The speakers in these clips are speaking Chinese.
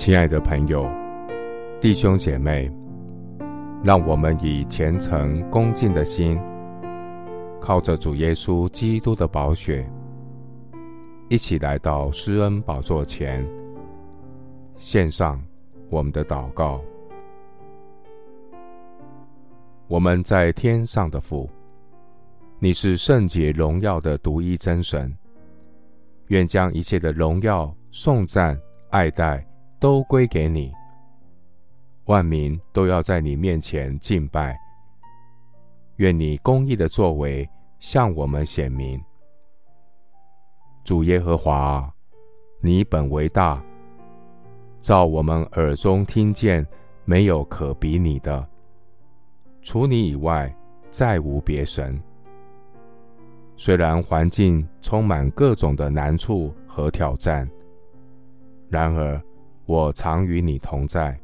亲爱的朋友、弟兄姐妹，让我们以虔诚恭敬的心，靠着主耶稣基督的宝血，一起来到施恩宝座前，献上我们的祷告。我们在天上的父，你是圣洁荣耀的独一真神，愿将一切的荣耀、颂赞、爱戴。都归给你，万民都要在你面前敬拜。愿你公义的作为向我们显明。主耶和华，你本为大，照我们耳中听见，没有可比你的。除你以外，再无别神。虽然环境充满各种的难处和挑战，然而，我常与你同在，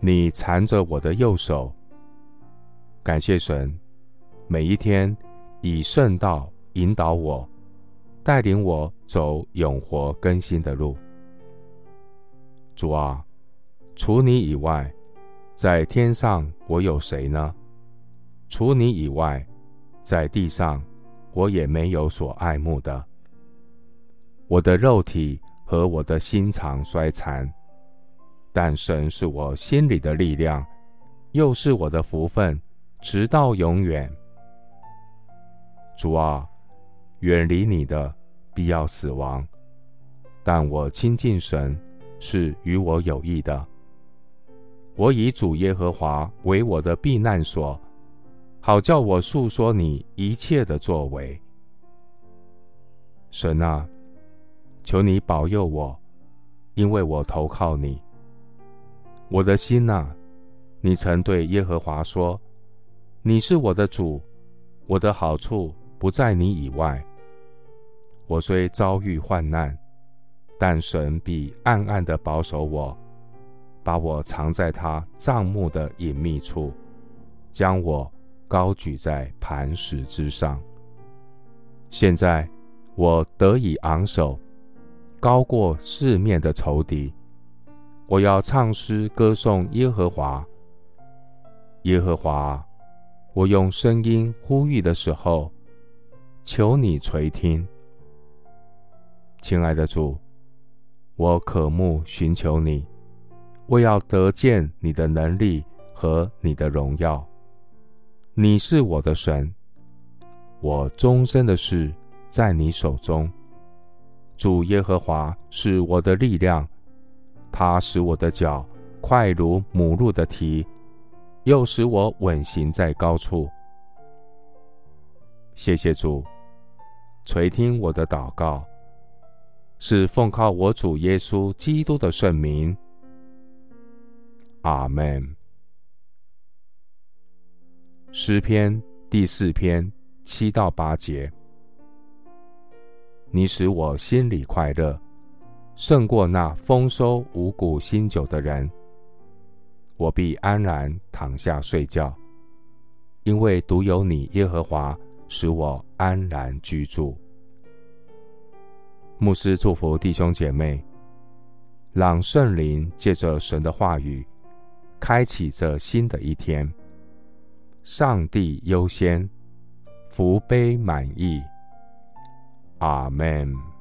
你缠着我的右手。感谢神，每一天以圣道引导我，带领我走永活更新的路。主啊，除你以外，在天上我有谁呢？除你以外，在地上我也没有所爱慕的。我的肉体。和我的心肠衰残，但神是我心里的力量，又是我的福分，直到永远。主啊，远离你的必要死亡，但我亲近神是与我有益的。我以主耶和华为我的避难所，好叫我述说你一切的作为。神啊。求你保佑我，因为我投靠你。我的心哪，你曾对耶和华说：“你是我的主，我的好处不在你以外。”我虽遭遇患难，但神必暗暗的保守我，把我藏在他帐幕的隐秘处，将我高举在磐石之上。现在我得以昂首。高过四面的仇敌，我要唱诗歌颂耶和华。耶和华，我用声音呼吁的时候，求你垂听。亲爱的主，我渴慕寻求你，我要得见你的能力和你的荣耀。你是我的神，我终身的事在你手中。主耶和华是我的力量，他使我的脚快如母鹿的蹄，又使我稳行在高处。谢谢主，垂听我的祷告，是奉靠我主耶稣基督的圣名。阿门。诗篇第四篇七到八节。你使我心里快乐，胜过那丰收五谷新酒的人。我必安然躺下睡觉，因为独有你耶和华使我安然居住。牧师祝福弟兄姐妹，让圣灵借着神的话语，开启这新的一天。上帝优先，福杯满溢。阿门。